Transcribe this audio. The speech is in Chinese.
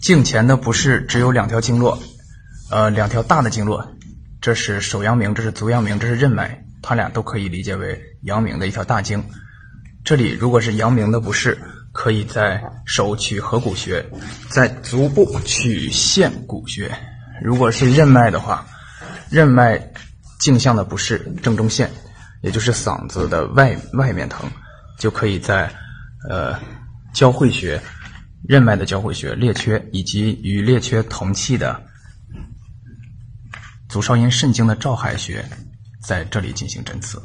颈前的不适只有两条经络，呃，两条大的经络，这是手阳明，这是足阳明，这是任脉，它俩都可以理解为阳明的一条大经。这里如果是阳明的不适，可以在手取合谷穴，在足部取线谷穴。如果是任脉的话，任脉颈项的不适，正中线，也就是嗓子的外外面疼，就可以在呃交会穴。任脉的交会穴、列缺以及与列缺同气的足少阴肾经的照海穴，在这里进行针刺。